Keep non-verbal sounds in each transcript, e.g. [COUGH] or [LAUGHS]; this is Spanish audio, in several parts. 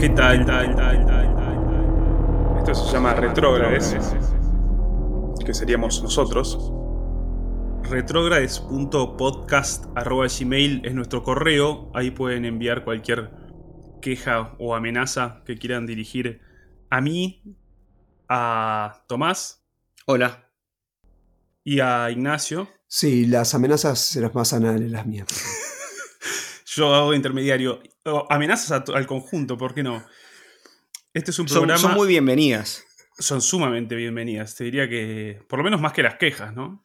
¿Qué tal? Esto se llama retrógrades, que seríamos nosotros. Retrógrades.podcast.gmail es nuestro correo. Ahí pueden enviar cualquier queja o amenaza que quieran dirigir a mí, a Tomás Hola. y a Ignacio. Sí, las amenazas serán más anales las mías. [LAUGHS] Yo hago intermediario. Amenazas a al conjunto, ¿por qué no? Este es un Son, programa. son muy bienvenidas. son sumamente bienvenidas. Te diría que, por lo menos más que las quejas, ¿no?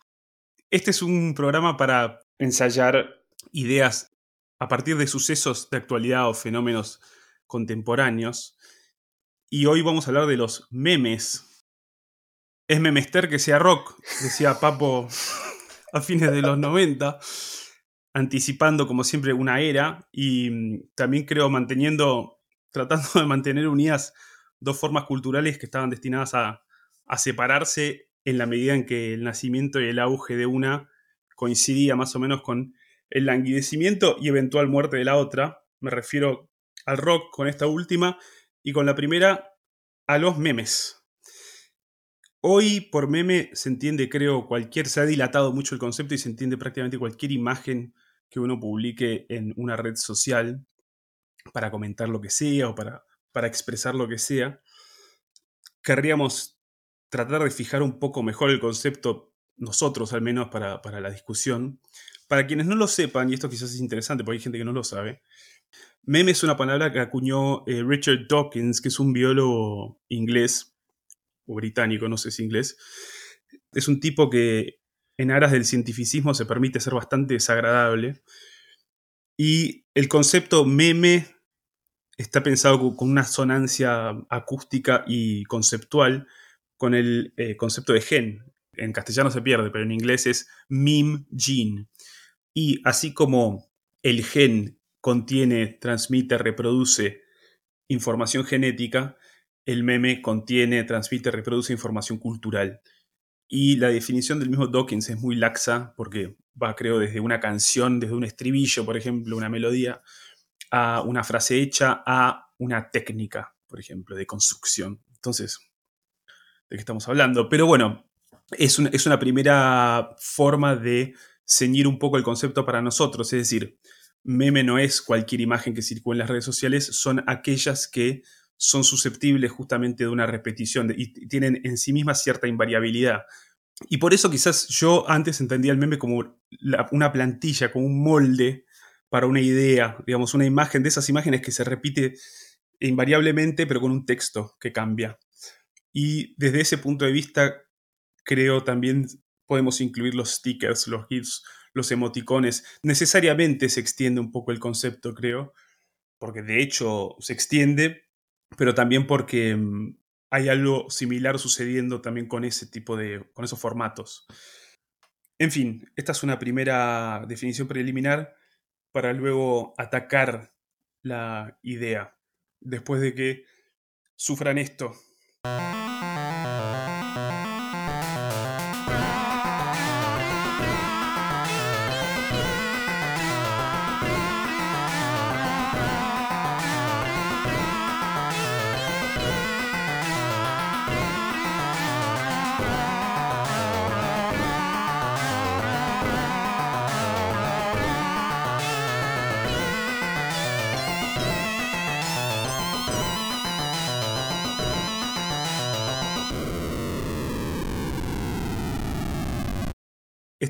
Este es un programa para ensayar ideas a partir de sucesos de actualidad o fenómenos contemporáneos. Y hoy vamos a hablar de los memes. Es memester que sea rock, decía Papo [LAUGHS] a fines de los 90, anticipando como siempre una era y mm, también creo manteniendo, [LAUGHS] tratando de mantener unidas dos formas culturales que estaban destinadas a, a separarse en la medida en que el nacimiento y el auge de una coincidía más o menos con el languidecimiento y eventual muerte de la otra. Me refiero al rock con esta última y con la primera a los memes. Hoy por meme se entiende, creo, cualquier, se ha dilatado mucho el concepto y se entiende prácticamente cualquier imagen que uno publique en una red social para comentar lo que sea o para, para expresar lo que sea. Querríamos tratar de fijar un poco mejor el concepto, nosotros al menos, para, para la discusión. Para quienes no lo sepan, y esto quizás es interesante porque hay gente que no lo sabe, meme es una palabra que acuñó eh, Richard Dawkins, que es un biólogo inglés, o británico, no sé si inglés. Es un tipo que en aras del cientificismo se permite ser bastante desagradable. Y el concepto meme está pensado co- con una sonancia acústica y conceptual con el eh, concepto de gen. En castellano se pierde, pero en inglés es meme gene. Y así como el gen contiene, transmite, reproduce información genética, el meme contiene, transmite, reproduce información cultural. Y la definición del mismo Dawkins es muy laxa porque va, creo, desde una canción, desde un estribillo, por ejemplo, una melodía, a una frase hecha, a una técnica, por ejemplo, de construcción. Entonces, ¿de qué estamos hablando? Pero bueno, es, es una primera forma de ceñir un poco el concepto para nosotros, es decir, meme no es cualquier imagen que circula en las redes sociales, son aquellas que son susceptibles justamente de una repetición y tienen en sí mismas cierta invariabilidad. Y por eso quizás yo antes entendía el meme como una plantilla, como un molde para una idea, digamos, una imagen de esas imágenes que se repite invariablemente, pero con un texto que cambia. Y desde ese punto de vista, creo también podemos incluir los stickers, los GIFs, los emoticones. Necesariamente se extiende un poco el concepto, creo, porque de hecho se extiende, pero también porque mm, hay algo similar sucediendo también con ese tipo de, con esos formatos. En fin, esta es una primera definición preliminar para luego atacar la idea, después de que sufran esto.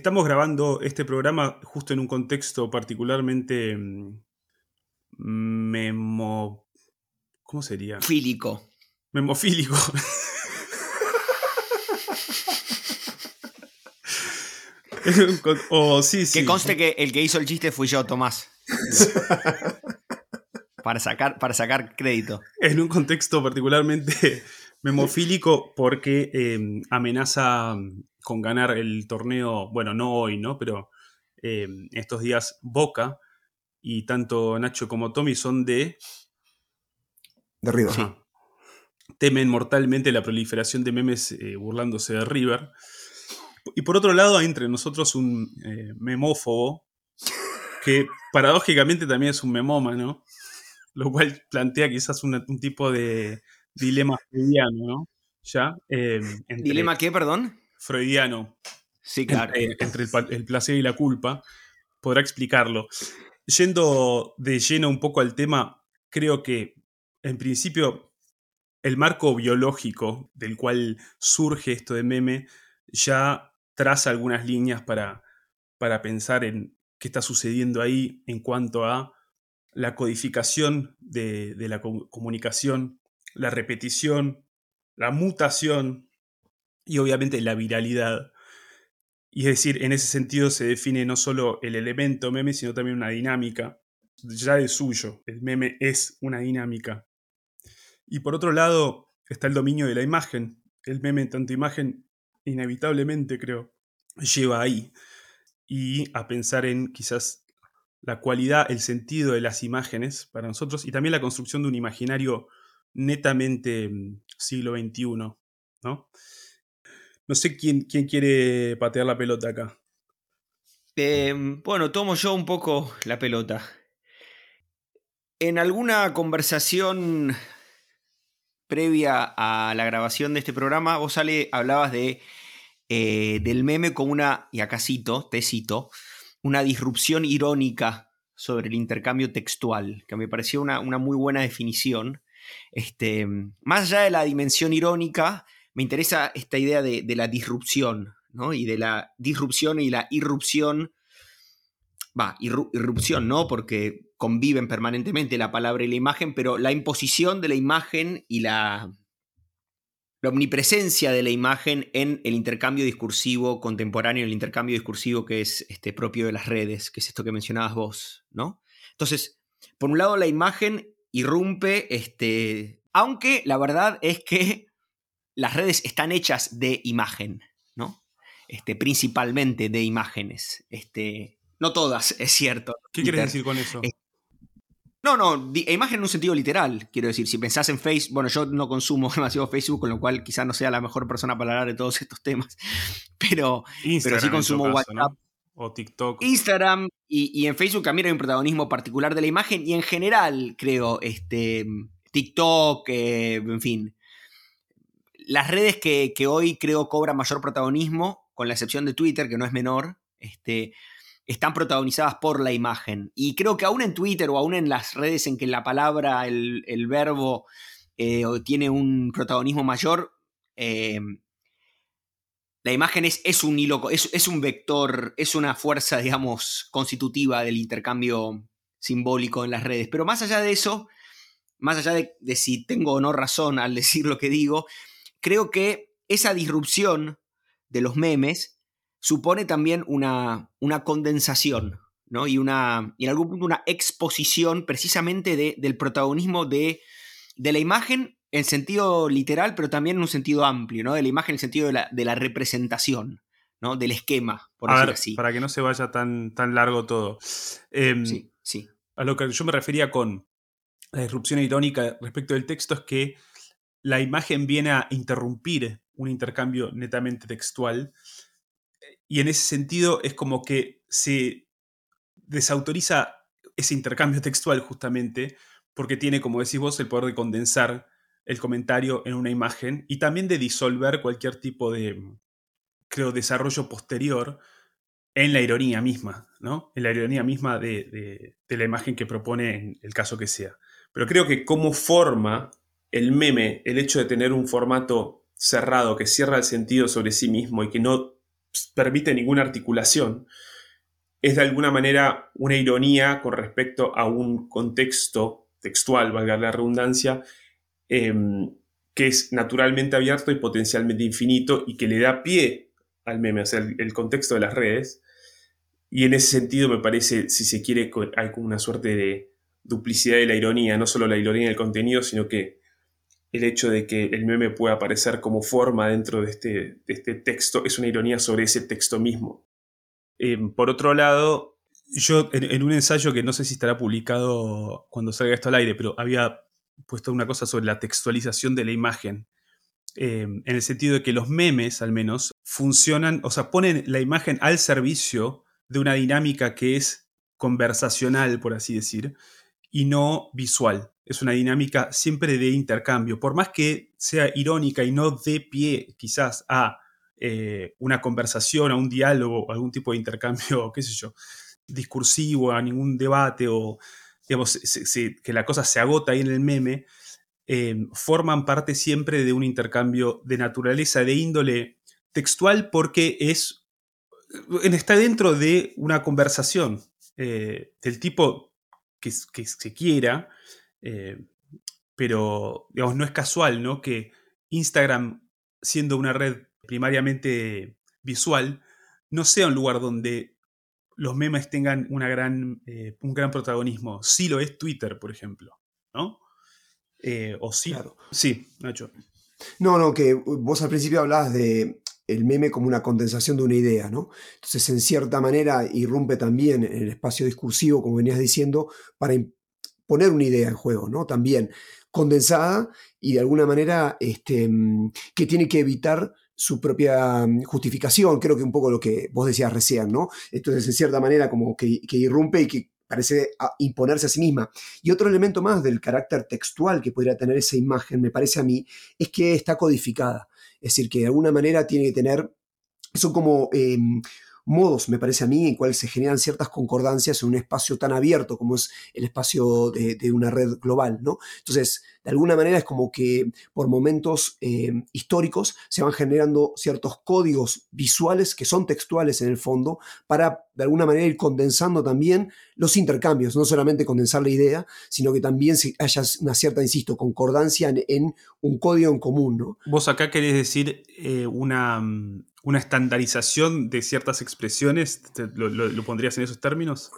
Estamos grabando este programa justo en un contexto particularmente mm, memo... ¿Cómo sería? Fílico. Memofílico. [LAUGHS] o sí, sí. Que conste que el que hizo el chiste fui yo, Tomás. [LAUGHS] para, sacar, para sacar crédito. en un contexto particularmente memofílico porque eh, amenaza con ganar el torneo, bueno, no hoy, ¿no? Pero eh, estos días Boca y tanto Nacho como Tommy son de... De River. Temen mortalmente la proliferación de memes eh, burlándose de River. Y por otro lado, hay entre nosotros un eh, memófobo que paradójicamente también es un memómano. lo cual plantea quizás un, un tipo de dilema freudiano, ¿no? ¿Ya? Eh, entre- ¿Dilema qué, perdón? Freudiano Sí, claro. entre, entre el, placer y la culpa, podrá explicarlo. Yendo de lleno un poco al tema, creo que en principio el marco biológico del cual surge esto de meme ya traza algunas líneas para, para pensar en qué está sucediendo ahí en cuanto a la codificación de, de la co- comunicación, la repetición, la mutación y obviamente la viralidad. Y es decir, en ese sentido se define no solo el elemento meme, sino también una dinámica. Ya de suyo, el meme es una dinámica. Y por otro lado está el dominio de la imagen. El meme tanto imagen, inevitablemente creo, lleva ahí. Y a pensar en quizás la cualidad, el sentido de las imágenes para nosotros y también la construcción de un imaginario netamente mm, siglo XXI, ¿no? No sé quién, quién quiere patear la pelota acá. Eh, bueno, tomo yo un poco la pelota. En alguna conversación previa a la grabación de este programa, vos Ale, hablabas de, eh, del meme como una, y acá cito, te cito, una disrupción irónica sobre el intercambio textual, que me pareció una, una muy buena definición. Este, más allá de la dimensión irónica, me interesa esta idea de, la disrupción, ¿no? Y de la disrupción y la irrupción. Va, irru- irrupción, ¿no? Porque conviven permanentemente la palabra y la imagen, pero la imposición de la imagen y la, la omnipresencia de la imagen en el intercambio discursivo contemporáneo, el intercambio discursivo que es este, propio de las redes, que es esto que mencionabas vos, ¿no? Entonces, por un lado, la imagen irrumpe, este, aunque la verdad es que las redes están hechas de imagen, ¿no? Este, principalmente de imágenes. Este, no todas, es cierto. ¿Qué Twitter. quieres decir con eso? Eh, No, no, imagen en un sentido literal, quiero decir, si pensás en Facebook, bueno, yo no consumo [LAUGHS] demasiado Facebook, con lo cual quizás no sea la mejor persona para hablar de todos estos temas, [LAUGHS] pero Instagram, sí consumo. WhatsApp. O TikTok. Instagram y, y en Facebook también hay un protagonismo particular de la imagen y en general, creo, este, TikTok, eh, en fin, las redes que, hoy creo cobran mayor protagonismo, con la excepción de Twitter, que no es menor, este, están protagonizadas por la imagen. Y creo que aún en Twitter o aún en las redes en que la palabra, el, verbo, eh, tiene un protagonismo mayor, eh, la imagen es, un hilo, es un vector, es una fuerza, digamos, constitutiva del intercambio simbólico en las redes. Pero más allá de eso, más allá de, de si tengo o no razón al decir lo que digo, creo que esa disrupción de los memes supone también una, una condensación, ¿no? Y, una, y en algún punto una exposición precisamente de- del protagonismo de, de la imagen en sentido literal, pero también en un sentido amplio, ¿no? De la imagen en el sentido de la, de la representación, ¿no? Del esquema, por A decir ver, así. para que no se vaya tan, tan largo todo. Em, Sí, sí. A lo que yo me refería con la disrupción irónica respecto del texto es que la imagen viene a interrumpir un intercambio netamente textual y en ese sentido es como que se desautoriza ese intercambio textual justamente porque tiene, como decís vos, el poder de condensar el comentario en una imagen y también de disolver cualquier tipo de, creo, desarrollo posterior en la ironía misma, ¿no? En la ironía misma de, de- de la imagen que propone en el caso que sea. Pero creo que como forma el meme, el hecho de tener un formato cerrado que cierra el sentido sobre sí mismo y que no permite ninguna articulación, es de alguna manera una ironía con respecto a un contexto textual, valga la redundancia, em, que es naturalmente abierto y potencialmente infinito y que le da pie al meme, o sea, el, el contexto de las redes. Y en ese sentido me parece, si se quiere, hay como una suerte de duplicidad de la ironía, no solo la ironía del contenido, sino que el hecho de que el meme pueda aparecer como forma dentro de este, de este texto es una ironía sobre ese texto mismo. Eh, por otro lado, yo en, en un ensayo que no sé si estará publicado cuando salga esto al aire, pero había puesto una cosa sobre la textualización de la imagen. Eh, en el sentido de que los memes, al menos, funcionan, o sea, ponen la imagen al servicio de una dinámica que es conversacional, por así decir, y no visual. Es una dinámica siempre de intercambio. Por más que sea irónica y no dé pie quizás a eh, una conversación, a un diálogo, algún tipo de intercambio, [LAUGHS] qué sé yo, discursivo, a ningún debate o digamos, que la cosa se agota ahí en el meme, eh, forman parte siempre de un intercambio de naturaleza, de índole textual, porque es, está dentro de una conversación eh, del tipo que, se quiera, pero digamos, no es casual ¿no? que Instagram, siendo una red primariamente visual, no sea un lugar donde los memes tengan una gran, eh, un gran protagonismo. Sí lo es Twitter, por ejemplo, ¿no? Eh, o sí. Claro. Sí, Nacho. No, no, que vos al principio hablabas de el meme como una condensación de una idea, ¿no? Entonces, en cierta manera, irrumpe también en el espacio discursivo, como venías diciendo, para poner una idea en juego, ¿no? También condensada y de alguna manera este, mm, que tiene que evitar su propia mm, justificación, creo que un poco lo que vos decías recién, ¿no? Entonces, en cierta manera, como que, irrumpe y que parece imponerse a sí misma. Y otro elemento más del carácter textual que podría tener esa imagen, me parece a mí, es que está codificada. Es decir, que de alguna manera tiene que tener, son como em, modos, me parece a mí, en cual se generan ciertas concordancias en un espacio tan abierto como es el espacio de, una red global, ¿no? Entonces, de alguna manera es como que por momentos eh, históricos se van generando ciertos códigos visuales que son textuales en el fondo para de alguna manera ir condensando también los intercambios, no solamente condensar la idea, sino que también haya una cierta, insisto, concordancia en, un código en común, ¿no? Vos acá querés decir eh, una una estandarización de ciertas expresiones? ¿Lo, pondrías en esos términos?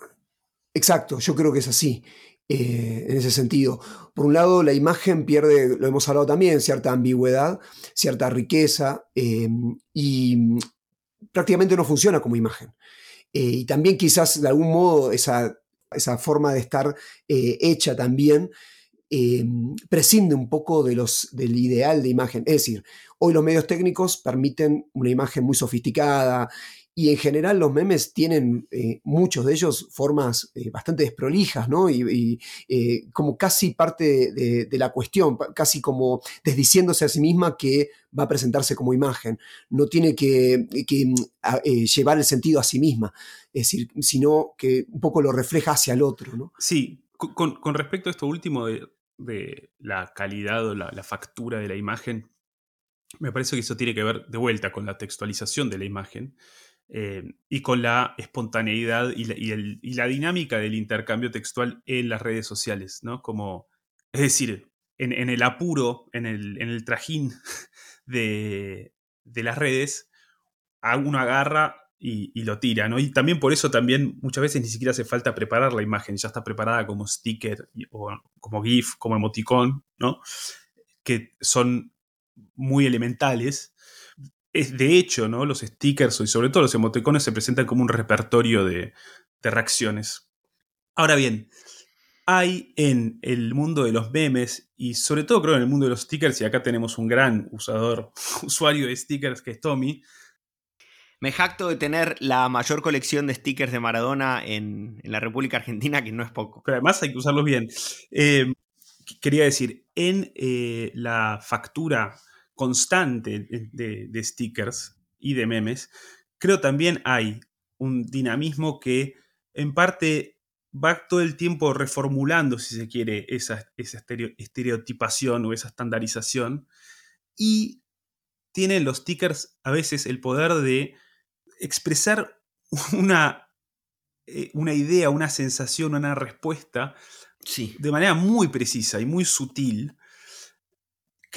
Exacto, yo creo que es así. Eh, en ese sentido. Por un lado, la imagen pierde, lo hemos hablado también, cierta ambigüedad, cierta riqueza eh, y prácticamente no funciona como imagen. Eh, y también quizás de algún modo esa, esa forma de estar hecha también prescinde un poco de los, del ideal de imagen. Es decir, Hoy los medios técnicos permiten una imagen muy sofisticada y en general los memes tienen, eh, muchos de ellos, formas eh, bastante desprolijas, ¿no? Y, eh, como casi parte de, la cuestión, casi como desdiciéndose a sí misma que va a presentarse como imagen. No tiene que, llevar el sentido a sí misma, es decir, sino que un poco lo refleja hacia el otro, ¿no? Sí, con, respecto a esto último de, la calidad o la factura de la imagen, me parece que eso tiene que ver de vuelta con la textualización de la imagen eh, y con la espontaneidad y la, dinámica del intercambio textual en las redes sociales, ¿no? Es decir, en, el apuro, en el, trajín [LAUGHS] de, las redes, uno agarra y, lo tira, ¿no? Y también por eso también muchas veces ni siquiera hace falta preparar la imagen, ya está preparada como sticker o como GIF, como emoticón, ¿no? Que son muy elementales. Es, de hecho, ¿no? los stickers y sobre todo los emoticones se presentan como un repertorio de, reacciones. Ahora bien, hay en el mundo de los memes y sobre todo creo en el mundo de los stickers, y acá tenemos un gran usador, [LAUGHS] usuario de stickers que es Tommy. Me jacto de tener la mayor colección de stickers de Maradona en, la República Argentina, que no es poco. Pero además hay que usarlos bien. Eh, quería decir, en eh, la factura constante de, stickers y de memes, creo también hay un dinamismo que en parte va todo el tiempo reformulando, si se quiere, esa, esa estereotipación o esa estandarización. Y tienen los stickers a veces el poder de expresar [LAUGHS] una, eh, una idea, una sensación, una respuesta sí. de manera muy precisa y muy sutil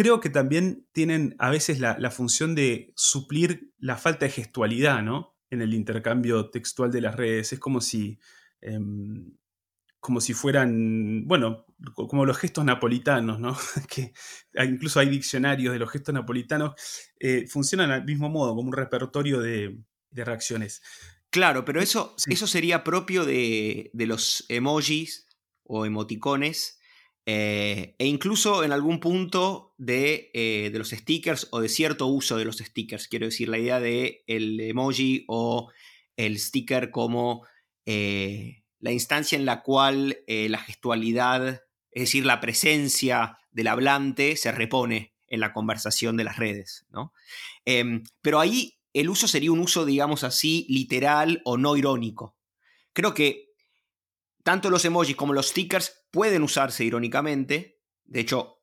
creo que también tienen a veces la, función de suplir la falta de gestualidad, ¿no? En el intercambio textual de las redes. Es como si. Em, como si fueran, bueno, como los gestos napolitanos, ¿no? [LAUGHS] que incluso hay diccionarios de los gestos napolitanos, eh, funcionan al mismo modo, como un repertorio de, reacciones. Claro, pero eso, eso sería propio de, de, los emojis o emoticones eh, e incluso en algún punto eh, de, los stickers o de cierto uso de los stickers. Quiero decir, la idea de el emoji o el sticker como eh, la instancia en la cual la gestualidad, es decir, la presencia del hablante se repone en la conversación de las redes, ¿no? Em, pero ahí el uso sería un uso, digamos así, literal o no irónico. Creo que tanto los emojis como los stickers pueden usarse irónicamente, de hecho,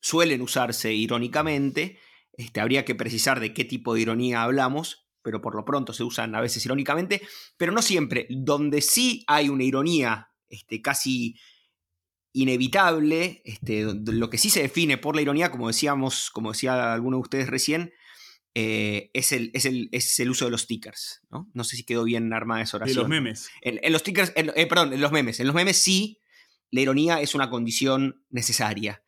suelen usarse irónicamente, este, habría que precisar de qué tipo de ironía hablamos, pero por lo pronto se usan a veces irónicamente, pero no siempre. Donde sí hay una ironía este, casi inevitable, este, lo que sí se define por la ironía, como decíamos, como decía alguno de ustedes recién, eh, es, el, es, el, uso de los stickers. ¿no? no sé si quedó bien armada esa oración. De los memes. En, los stickers, eh, perdón, en los memes. En los memes sí, la ironía es una condición necesaria.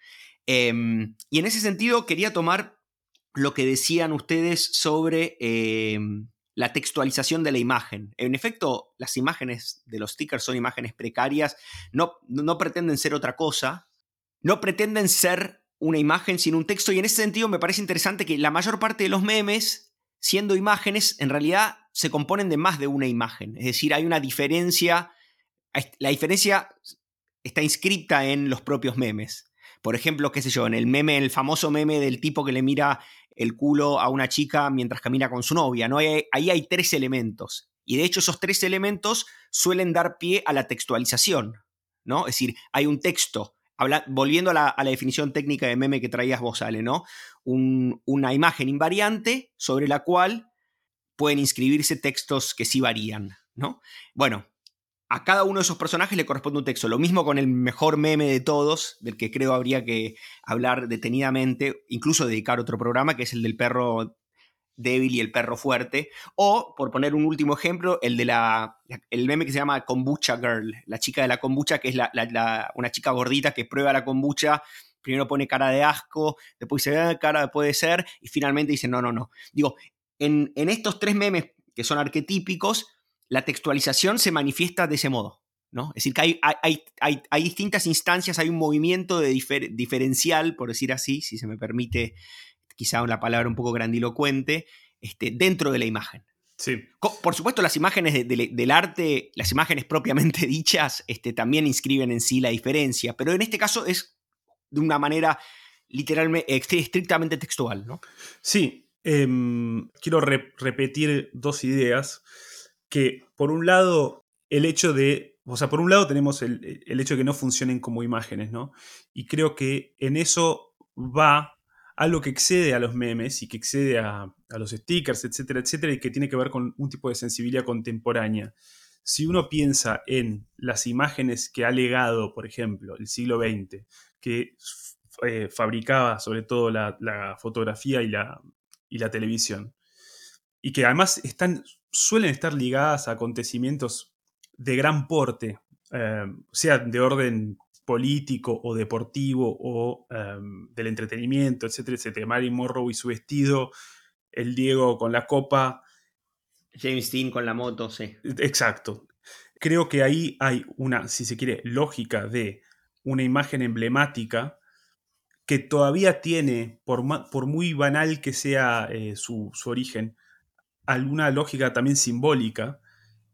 Em, y en ese sentido quería tomar lo que decían ustedes sobre em, la textualización de la imagen. En efecto, las imágenes de los stickers son imágenes precarias, no, no pretenden ser otra cosa, no pretenden ser una imagen sin un texto y en ese sentido me parece interesante que la mayor parte de los memes, siendo imágenes, en realidad se componen de más de una imagen. Es decir, hay una diferencia, la diferencia está inscripta en los propios memes. Por ejemplo, qué sé yo, en el meme, el famoso meme del tipo que le mira el culo a una chica mientras camina con su novia, ¿no? Ahí, hay tres elementos. Y de hecho esos tres elementos suelen dar pie a la textualización, ¿no? Es decir, hay un texto, volviendo a la, definición técnica de meme que traías vos, Ale, ¿no? una imagen invariante sobre la cual pueden inscribirse textos que sí varían, ¿no? Bueno, a cada uno de esos personajes le corresponde un texto. Lo mismo con el mejor meme de todos, del que creo habría que hablar detenidamente, incluso dedicar otro programa, que es el del perro débil y el perro fuerte. O, por poner un último ejemplo, el de la, el meme que se llama Kombucha Girl, la chica de la kombucha, que es una chica gordita que prueba la kombucha, primero pone cara de asco, después dice, ah, cara puede ser, y finalmente dice, no, no, no. Digo, en estos tres memes que son arquetípicos, la textualización se manifiesta de ese modo. ¿no? Es decir, que hay, hay, hay, distintas instancias, hay un movimiento de diferencial, por decir así, si se me permite quizá una palabra un poco grandilocuente, este, dentro de la imagen. Sí. Por supuesto, las imágenes del arte, las imágenes [LAUGHS] propiamente dichas, este, también inscriben en sí la diferencia, pero en este caso es de una manera literalmente, estrictamente textual, ¿no? Sí. Em, quiero repetir dos ideas que por un lado el hecho de, o sea, por un lado tenemos el, hecho de que no funcionen como imágenes, ¿no? Y creo que en eso va algo que excede a los memes y que excede a, los stickers, etcétera, etcétera, y que tiene que ver con un tipo de sensibilidad contemporánea. Si uno piensa en las imágenes que ha legado, por ejemplo, el siglo XX, que eh, fabricaba sobre todo la, fotografía y la, y la televisión, y que además están suelen estar ligadas a acontecimientos de gran porte, eh, sea de orden político o deportivo o em, del entretenimiento, etcétera, etcétera. Marilyn Monroe y su vestido, el Diego con la copa. James Dean con la moto, sí. Exacto. Creo que ahí hay una, si se quiere, lógica de una imagen emblemática que todavía tiene, por, por muy banal que sea eh, su, su origen, alguna lógica también simbólica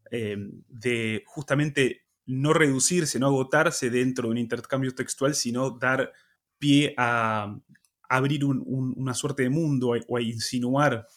eh, de justamente no reducirse, no agotarse dentro de un intercambio textual, sino dar pie a, abrir una suerte de mundo o a insinuar.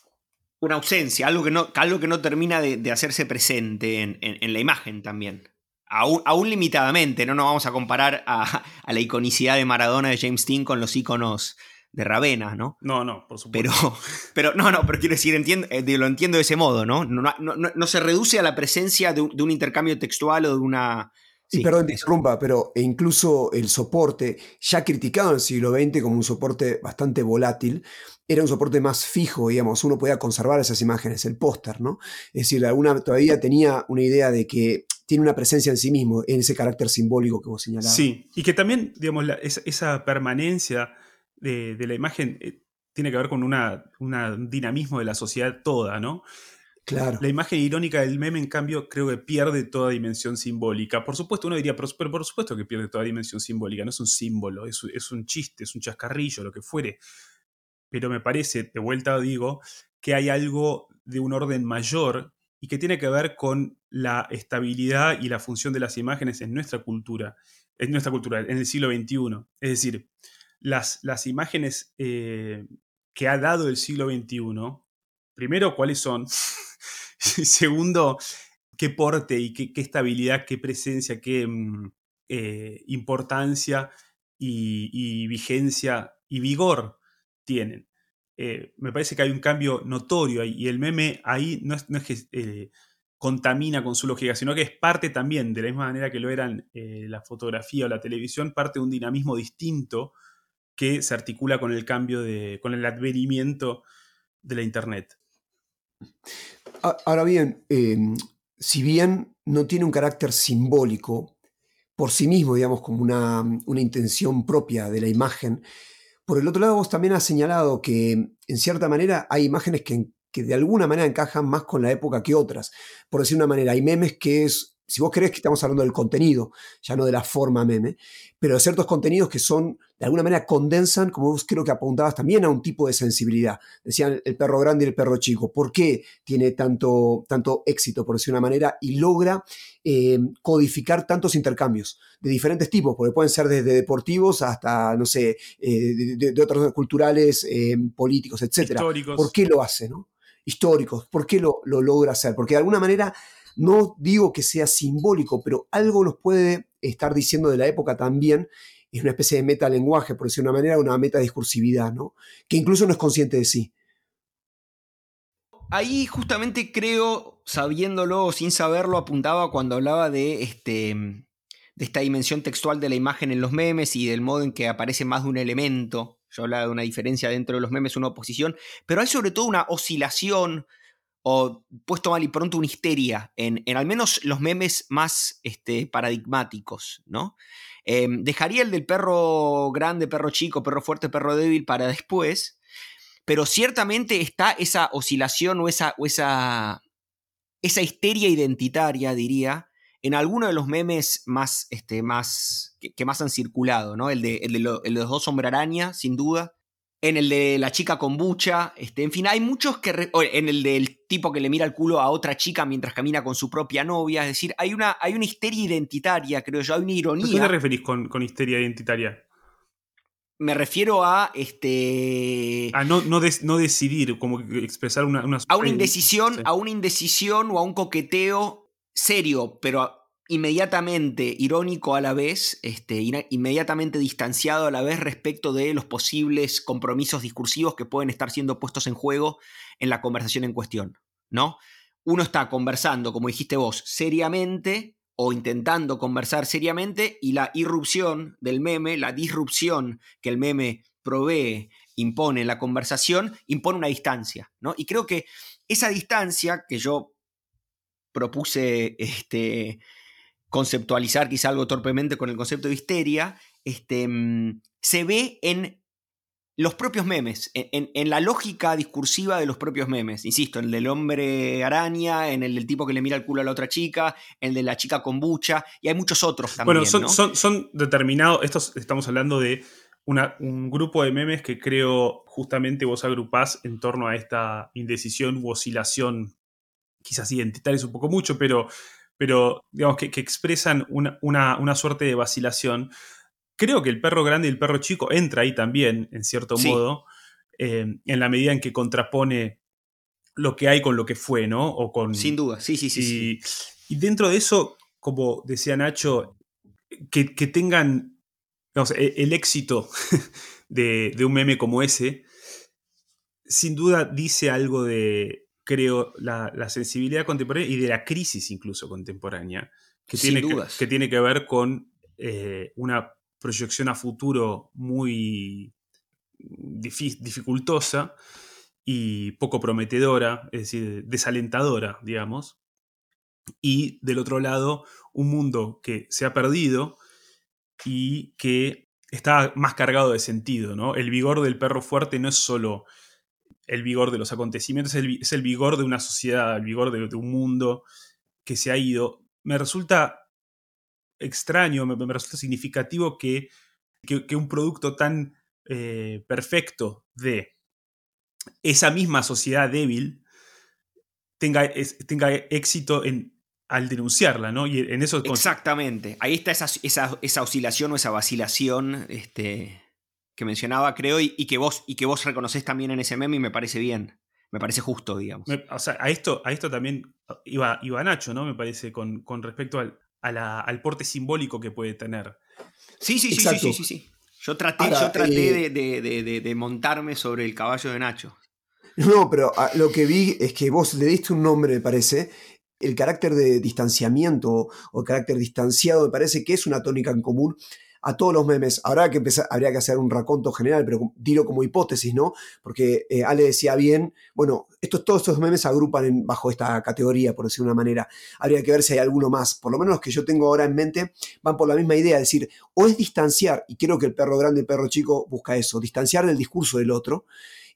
Una ausencia, algo que no, algo que no termina de, hacerse presente en, la imagen también. Aún, aún, limitadamente, no nos vamos a comparar a, a, la iconicidad de Maradona de James Dean con los iconos de Ravena, ¿no? No, no, por supuesto. Pero, [LAUGHS] pero no, no, pero quiero decir, entiendo, eh, lo entiendo de ese modo, ¿no? No, no, no se reduce a la presencia de un, intercambio textual o de una... Sí, perdón, interrumpa, pero e incluso el soporte, ya criticado en el siglo XX como un soporte bastante volátil, era un soporte más fijo, digamos, uno podía conservar esas imágenes, el póster, ¿no? Es decir, alguna todavía tenía una idea de que tiene una presencia en sí mismo, en ese carácter simbólico que vos señalabas. Sí, y que también, digamos, esa permanencia de, la imagen eh, tiene que ver con un dinamismo de la sociedad toda, ¿no? Claro. La imagen irónica del meme, en cambio, creo que pierde toda dimensión simbólica. Por supuesto, uno diría, pero, por supuesto que pierde toda dimensión simbólica, no es un símbolo, es, es, un chiste, es un chascarrillo, lo que fuere. Pero me parece, de vuelta digo, que hay algo de un orden mayor y que tiene que ver con la estabilidad y la función de las imágenes en nuestra cultura, en nuestra cultura, en el siglo XXI. Es decir, las, las imágenes eh, que ha dado el siglo XXI, primero, ¿cuáles son? [LAUGHS] Segundo, qué porte y qué, estabilidad, qué presencia, qué mm, eh, importancia y, vigencia y vigor tienen. Eh, me parece que hay un cambio notorio ahí, y el meme ahí no es, que eh, contamina con su lógica, sino que es parte también, de la misma manera que lo eran la fotografía o la televisión, parte de un dinamismo distinto que se articula con el cambio de, con el advenimiento de la Internet. Ahora bien, em, si bien no tiene un carácter simbólico por sí mismo, digamos, como una, una, intención propia de la imagen, por el otro lado vos también has señalado que en cierta manera hay imágenes que, que de alguna manera encajan más con la época que otras. Por decir una manera, hay memes que es si vos querés que estamos hablando del contenido, ya no de la forma meme, pero de ciertos contenidos que son, de alguna manera, condensan, como vos creo que apuntabas también a un tipo de sensibilidad. Decían el perro grande y el perro chico. ¿Por qué tiene tanto, tanto éxito, por decir una manera, y logra eh, codificar tantos intercambios de diferentes tipos? Porque pueden ser desde deportivos hasta, no sé, eh, de, otros culturales, eh, políticos, etc. Históricos. ¿Por qué lo hace, no? Históricos. ¿Por qué lo, lo logra hacer? Porque de alguna manera no digo que sea simbólico, pero algo nos puede estar diciendo de la época también. Es una especie de metalenguaje, por decir una manera, una metadiscursividad, ¿no? Que incluso no es consciente de sí. Ahí justamente creo, sabiéndolo o sin saberlo, apuntaba cuando hablaba de, este, de esta dimensión textual de la imagen en los memes y del modo en que aparece más de un elemento. Yo hablaba de una diferencia dentro de los memes, una oposición, pero hay sobre todo una oscilación o puesto mal y pronto una histeria en, al menos los memes más este, paradigmáticos, ¿no? Em, dejaría el del perro grande, perro chico, perro fuerte, perro débil para después, pero ciertamente está esa oscilación o esa, o esa, esa histeria identitaria, diría, en alguno de los memes más, este, más que, más han circulado, ¿no? El de, de, los dos hombre araña, sin duda, en el de la chica con bucha, este, en fin, hay muchos que, en el del tipo que le mira el culo a otra chica mientras camina con su propia novia, es decir, hay una, hay una histeria identitaria, creo yo, hay una ironía. ¿A qué te referís con, histeria identitaria? Me refiero a este. A no, no, no decidir, como expresar una. a una indecisión, a una indecisión o a un coqueteo serio, pero inmediatamente irónico a la vez, este, inmediatamente distanciado a la vez respecto de los posibles compromisos discursivos que pueden estar siendo puestos en juego en la conversación en cuestión, ¿no? Uno está conversando, como dijiste vos, seriamente o intentando conversar seriamente y la irrupción del meme, la disrupción que el meme provee, impone en la conversación, impone una distancia, ¿no? Y creo que esa distancia que yo propuse este, conceptualizar quizá algo torpemente con el concepto de histeria, este, mm, se ve en los propios memes, en, la lógica discursiva de los propios memes. Insisto, en el del hombre araña, en el del tipo que le mira el culo a la otra chica, en el de la chica con bucha, y hay muchos otros también. Bueno, son, son, son determinados, estos estamos hablando de un grupo de memes que creo justamente vos agrupás en torno a esta indecisión u oscilación, quizás identitaria es un poco mucho, pero pero digamos que, expresan una, suerte de vacilación. Creo que el perro grande y el perro chico entra ahí también, en cierto modo, eh, en la medida en que contrapone lo que hay con lo que fue, ¿no? O con, Sin duda, sí, sí, sí. Y, dentro de eso, como decía Nacho, que, tengan e, el, éxito [LAUGHS] de, de, un meme como ese, sin duda dice algo de, creo, la, sensibilidad contemporánea y de la crisis incluso contemporánea, que, tiene que, tiene que, ver con eh, una proyección a futuro muy dificultosa y poco prometedora, es decir, desalentadora, digamos. Y del otro lado, un mundo que se ha perdido y que está más cargado de sentido, ¿no? El vigor del perro fuerte no es solo el vigor de los acontecimientos, es el, vigor de una sociedad, el vigor de, un mundo que se ha ido. Me resulta extraño, me, resulta significativo que, que, un producto tan eh, perfecto de esa misma sociedad débil tenga, tenga éxito en, al denunciarla, ¿no? Y en eso... Exactamente. Ahí está esa, esa, oscilación o esa vacilación este, que mencionaba, creo, y, que vos, y que vos reconoces también en ese meme y me parece bien. Me parece justo, digamos. o sea, a esto, a esto también iba, iba Nacho, ¿no? Me parece, con, con respecto al, al porte simbólico que puede tener. Sí, sí, sí, sí, sí, sí, Yo traté, yo traté eh, de, de, montarme sobre el caballo de Nacho. No, pero ah, lo que vi es que vos le diste un nombre, me parece, el carácter de distanciamiento o el carácter distanciado me parece que es una tónica en común a todos los memes. Habrá que empezar, habría que hacer un raconto general, pero tiro como hipótesis, ¿no? Porque eh, Ale decía bien, bueno, estos, todos estos memes se agrupan bajo esta categoría, por decirlo de una manera. Habría que ver si hay alguno más. Por lo menos los que yo tengo ahora en mente van por la misma idea, es decir, o es distanciar, y creo que el perro grande y el perro chico busca eso, distanciar del discurso del otro,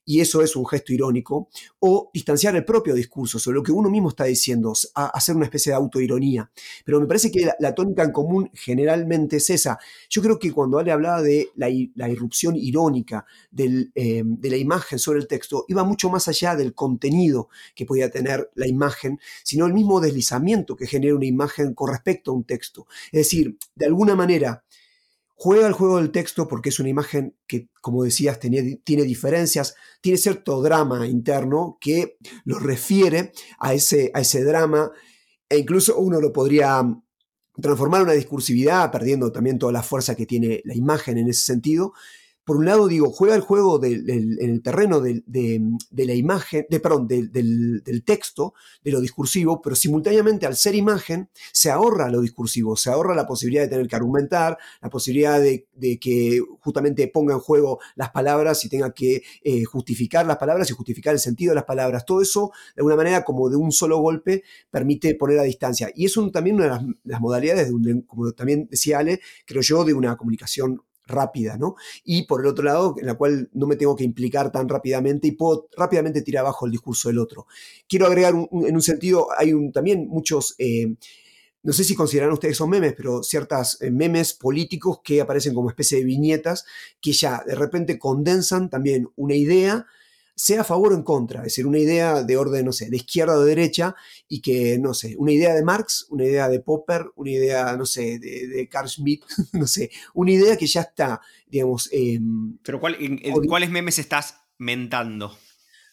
y eso es un gesto irónico, o distanciar el propio discurso sobre lo que uno mismo está diciendo, hacer una especie de autoironía. Pero me parece que la, tónica en común generalmente es esa. Yo creo que cuando Ale hablaba de la, irrupción irónica eh, de la imagen sobre el texto, iba mucho más allá del contenido que podía tener la imagen, sino el mismo deslizamiento que genera una imagen con respecto a un texto. Es decir, de alguna manera, Juega el juego del texto porque es una imagen que, como decías, tiene, diferencias, tiene cierto drama interno que lo refiere a ese, a ese drama e incluso uno lo podría transformar en una discursividad, perdiendo también toda la fuerza que tiene la imagen en ese sentido, por un lado, digo, juega el juego en el terreno de, la imagen, de, perdón, del, texto, de lo discursivo, pero simultáneamente al ser imagen se ahorra lo discursivo, se ahorra la posibilidad de tener que argumentar, la posibilidad de, que justamente ponga en juego las palabras y tenga que eh, justificar las palabras y justificar el sentido de las palabras. Todo eso, de alguna manera, como de un solo golpe, permite poner a distancia. Y es también una de las, modalidades, de como también decía Ale, creo yo, de una comunicación rápida, ¿no? Y por el otro lado, en la cual no me tengo que implicar tan rápidamente y puedo rápidamente tirar abajo el discurso del otro. Quiero agregar en un sentido, hay un, también muchos, eh, no sé si consideran ustedes son memes, pero ciertas eh, memes políticos que aparecen como especie de viñetas que ya de repente condensan también una idea sea a favor o en contra, es decir, una idea de orden, no sé, de izquierda o de derecha, y que, no sé, una idea de Marx, una idea de Popper, una idea, no sé, de, Carl Schmitt, [LAUGHS] no sé, una idea que ya está, digamos... Em, Pero ¿cuál, en, ¿cuáles memes estás mentando?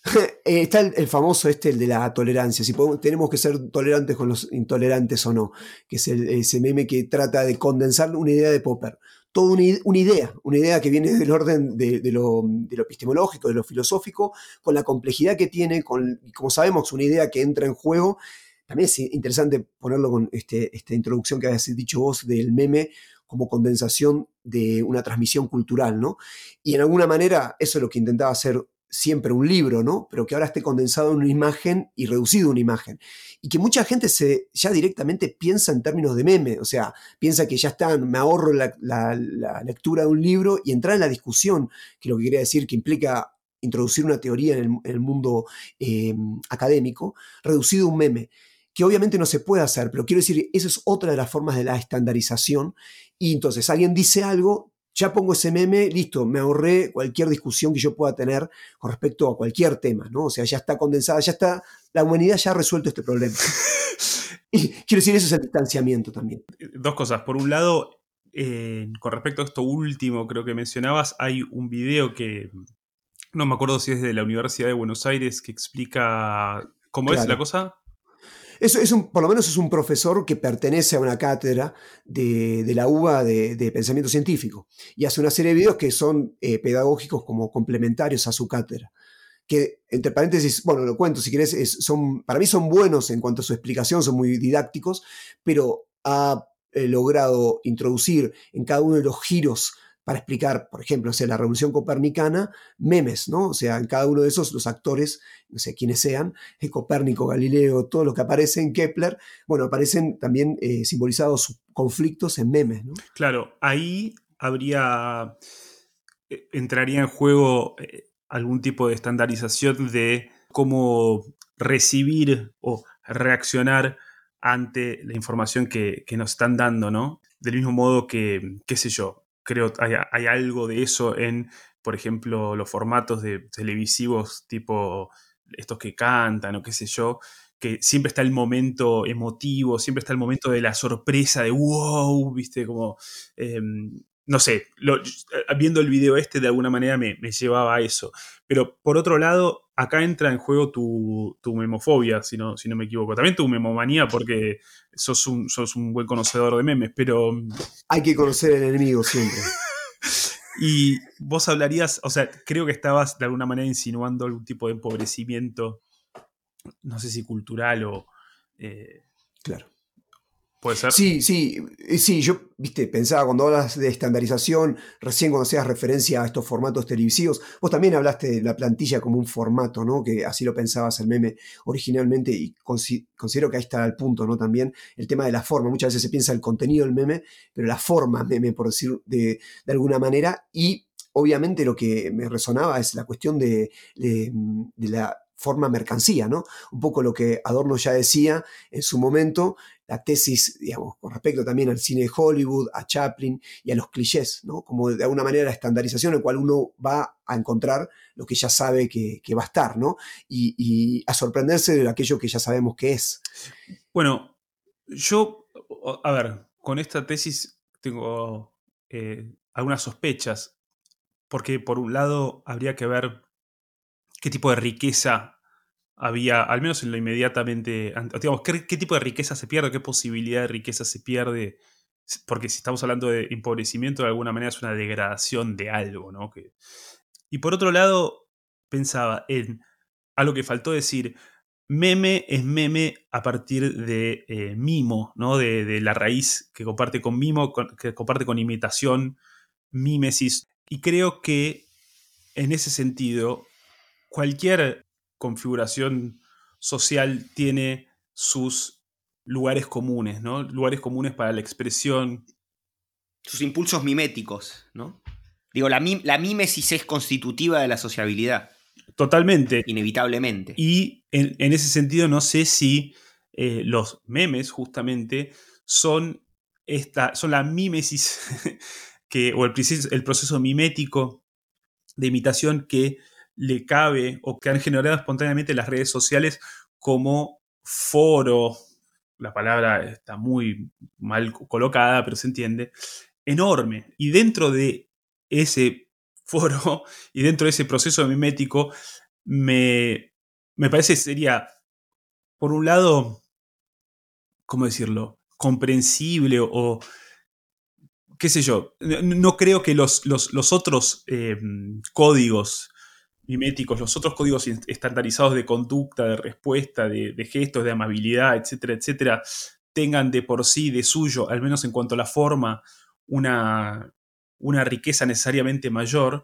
[LAUGHS] Eh, está el, famoso este, el de la tolerancia, si tenemos que ser tolerantes con los intolerantes o no, que es ese meme que trata de condensar una idea de Popper toda una, idea, una idea que viene del orden de, lo, epistemológico, de lo filosófico, con la complejidad que tiene, con, como sabemos, una idea que entra en juego. También es interesante ponerlo con este, esta introducción que habías dicho vos del meme como condensación de una transmisión cultural, ¿no? Y en alguna manera eso es lo que intentaba hacer siempre un libro, ¿no? Pero que ahora esté condensado en una imagen y reducido a una imagen. Y que mucha gente se, ya directamente piensa en términos de meme, o sea, piensa que ya está, me ahorro la, lectura de un libro y entrar en la discusión, que lo que quería decir que implica introducir una teoría en el, mundo em, académico, reducido a un meme que obviamente no se puede hacer, pero quiero decir, esa es otra de las formas de la estandarización. Y entonces alguien dice algo, ya pongo ese meme, listo, me ahorré cualquier discusión que yo pueda tener con respecto a cualquier tema, ¿no? O sea, ya está condensada, ya está, la humanidad ya ha resuelto este problema. [LAUGHS] y quiero decir, eso es el distanciamiento también. Dos cosas. Por un lado, con respecto a esto último, creo que mencionabas, hay un video que no me acuerdo si es de la Universidad de Buenos Aires que explica cómo es la cosa. Eso es un, por lo menos es un profesor que pertenece a una cátedra de, la UBA de, pensamiento científico y hace una serie de videos que son eh, pedagógicos como complementarios a su cátedra. Que, entre paréntesis, bueno, lo cuento si querés, son, para mí son buenos en cuanto a su explicación, son muy didácticos, pero ha eh, logrado introducir en cada uno de los giros para explicar, por ejemplo, sea, la revolución copernicana, memes, ¿no? O sea, en cada uno de esos los actores, no sé quiénes sean, eh, Copérnico, Galileo, todo lo que aparece en Kepler, bueno, aparecen también eh, simbolizados conflictos en memes, ¿no? Claro, ahí habría, eh, entraría en juego algún tipo de estandarización de cómo recibir o reaccionar ante la información que nos están dando, ¿no? Del mismo modo que, qué sé yo, creo hay, hay algo de eso en, por ejemplo, los formatos de televisivos tipo estos que cantan o qué sé yo, que siempre está el momento emotivo, siempre está el momento de la sorpresa, de wow, viste, como, em, no sé, viendo el video este de alguna manera me, llevaba a eso. Pero por otro lado, acá entra en juego tu, memofobia, si no, si no me equivoco. También tu memomanía, porque sos un, sos un buen conocedor de memes, pero... Hay que conocer el enemigo siempre. [LAUGHS] y vos hablarías, o sea, creo que estabas de alguna manera insinuando algún tipo de empobrecimiento no sé si cultural o... Eh, claro. ¿Puede ser? Sí, sí, eh, sí, yo, viste, pensaba cuando hablas de estandarización, recién cuando hacías referencia a estos formatos televisivos, vos también hablaste de la plantilla como un formato, ¿no? Que así lo pensabas el meme originalmente y considero que ahí está el punto, ¿no? También el tema de la forma, muchas veces se piensa el contenido del meme, pero la forma meme, por decir de, alguna manera, y obviamente lo que me resonaba es la cuestión de la forma mercancía, ¿no? Un poco lo que Adorno ya decía en su momento, la tesis, digamos, con respecto también al cine de Hollywood, a Chaplin y a los clichés, ¿no? Como de alguna manera la estandarización en la cual uno va a encontrar lo que ya sabe que, va a estar, ¿no? Y, a sorprenderse de aquello que ya sabemos que es. Bueno, yo, a ver, con esta tesis tengo eh, algunas sospechas, porque por un lado habría que ver qué tipo de riqueza había, al menos en lo inmediatamente, digamos, ¿qué, tipo de riqueza se pierde, qué posibilidad de riqueza se pierde, porque si estamos hablando de empobrecimiento, de alguna manera es una degradación de algo, ¿no? y por otro lado, pensaba en algo que faltó decir, meme es meme a partir de eh, mimo, ¿no? De, la raíz que comparte con mimo, que comparte con imitación, mímesis. Y creo que en ese sentido cualquier configuración social tiene sus lugares comunes, ¿no? Lugares comunes para la expresión. Sus impulsos miméticos, ¿no? Digo, la, la mímesis es constitutiva de la sociabilidad. Totalmente. Inevitablemente. Y en, ese sentido no sé si eh, los memes justamente son, esta, son la mímesis [LAUGHS] que, o el, el proceso mimético de imitación que le cabe o que han generado espontáneamente las redes sociales como foro, la palabra está muy mal colocada, pero se entiende, enorme. Y dentro de ese [LAUGHS] foro y dentro de ese proceso mimético, me, me parece sería, por un lado, ¿cómo decirlo? comprensible o, qué sé yo, no creo que los, los, otros eh, códigos miméticos, los otros códigos estandarizados de conducta, de respuesta, de, gestos, de amabilidad, etcétera, etcétera, tengan de por sí, de suyo, al menos en cuanto a la forma, una, una riqueza necesariamente mayor,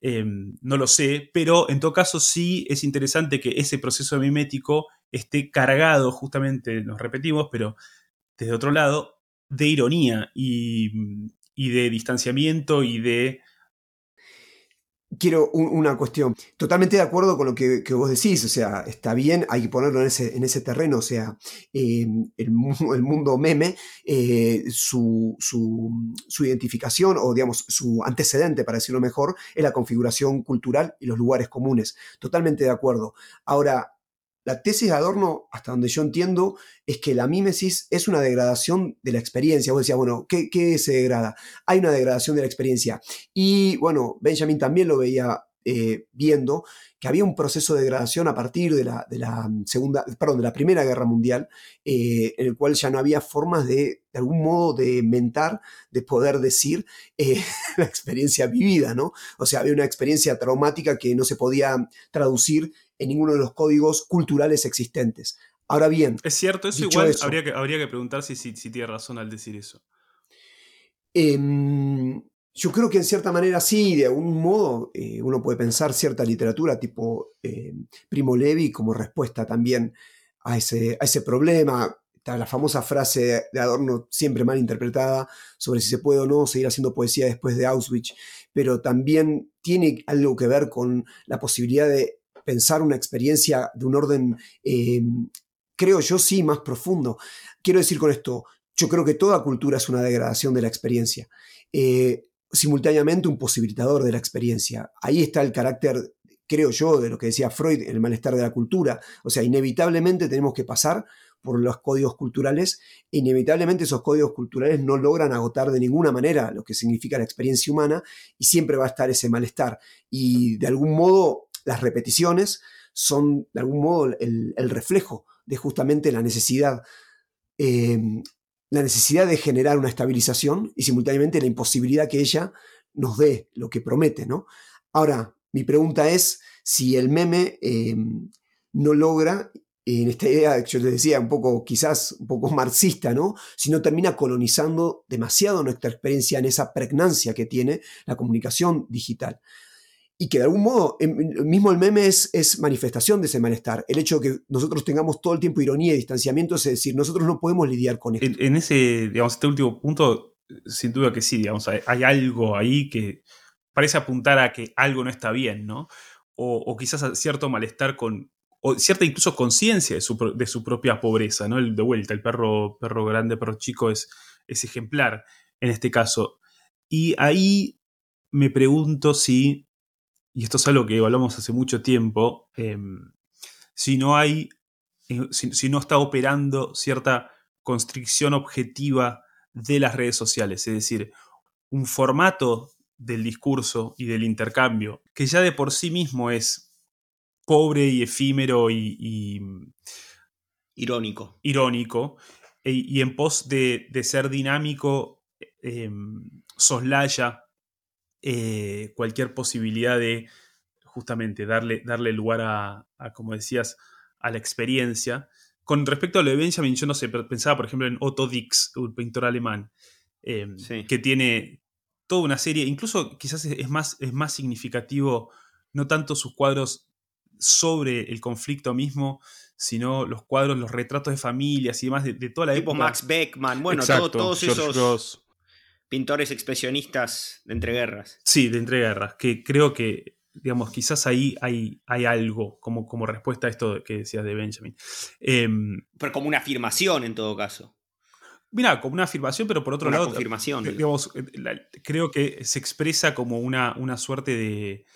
em, no lo sé, pero en todo caso sí es interesante que ese proceso mimético esté cargado, justamente, nos repetimos, pero desde otro lado, de ironía y, y de distanciamiento y de quiero una cuestión. Totalmente de acuerdo con lo que, vos decís, o sea, está bien, hay que ponerlo en ese, en ese terreno, o sea, em, [LAUGHS] el, mundo meme, eh, su, su, identificación o, digamos, su antecedente, para decirlo mejor, es la configuración cultural y los lugares comunes. Totalmente de acuerdo. Ahora, la tesis de Adorno, hasta donde yo entiendo, es que la mímesis es una degradación de la experiencia. Vos decías, bueno, ¿qué, se degrada? Hay una degradación de la experiencia. Y bueno, Benjamin también lo veía eh, viendo que había un proceso de degradación a partir de la, de la segunda, perdón, de la Primera Guerra Mundial, eh, en el cual ya no había formas de, de algún modo, de mentar, de poder decir eh, [LAUGHS] la experiencia vivida, ¿no? O sea, había una experiencia traumática que no se podía traducir en ninguno de los códigos culturales existentes. Ahora bien. Es cierto, eso igual habría, que, habría que preguntar si, si, tiene razón al decir eso. Em, yo creo que en cierta manera sí, de algún modo eh, uno puede pensar cierta literatura tipo em, Primo Levi como respuesta también a ese, a ese problema. Está la famosa frase de Adorno, siempre mal interpretada, sobre si se puede o no seguir haciendo poesía después de Auschwitz, pero también tiene algo que ver con la posibilidad de pensar una experiencia de un orden, eh, creo yo, sí, más profundo. Quiero decir con esto, yo creo que toda cultura es una degradación de la experiencia, eh, simultáneamente un posibilitador de la experiencia. Ahí está el carácter creo yo, de lo que decía Freud, el malestar de la cultura. O sea, inevitablemente tenemos que pasar por los códigos culturales, e inevitablemente esos códigos culturales no logran agotar de ninguna manera lo que significa la experiencia humana y siempre va a estar ese malestar. Y de algún modo las repeticiones son de algún modo el, reflejo de justamente la necesidad, eh, la necesidad de generar una estabilización y simultáneamente la imposibilidad que ella nos dé lo que promete. ¿no? Ahora, mi pregunta es si el meme eh, no logra en esta idea, yo les decía, un poco quizás un poco marxista, ¿no? Si no termina colonizando demasiado nuestra experiencia en esa pregnancia que tiene la comunicación digital. Y que de algún modo, mismo el meme es, es manifestación de ese malestar. El hecho de que nosotros tengamos todo el tiempo ironía y distanciamiento, es decir, nosotros no podemos lidiar con esto. En, ese, digamos, este último punto, sin duda que sí, digamos, hay, algo ahí que parece apuntar a que algo no está bien, ¿no? O, o quizás a cierto malestar con, o cierta incluso conciencia de su, propia pobreza, ¿no? El, de vuelta, el perro, perro grande, perro chico es, es ejemplar en este caso. Y ahí me pregunto si, y esto es algo que hablamos hace mucho tiempo, em, si no hay, eh, si, no está operando cierta constricción objetiva de las redes sociales, es decir, un formato del discurso y del intercambio que ya de por sí mismo es pobre y efímero y, irónico. Irónico. E, y, en pos de, ser dinámico, em, soslaya eh, cualquier posibilidad de justamente darle, darle lugar a, como decías, a la experiencia. Con respecto a lo de Benjamin, yo no sé, pensaba por ejemplo en Otto Dix, un pintor alemán, em, que tiene toda una serie, incluso quizás es más, es más significativo no tanto sus cuadros sobre el conflicto mismo, sino los cuadros, los retratos de familias y demás de, toda la tipo Max Beckman, bueno, todos esos pintores expresionistas de entreguerras. Sí, de entreguerras, que creo que, digamos, quizás ahí hay, hay algo como, como respuesta a esto que decías de Benjamin. Em, pero como una afirmación en todo caso. Mira, como una afirmación, pero por otro lado, confirmación. Digamos, creo que se expresa como una, una suerte de,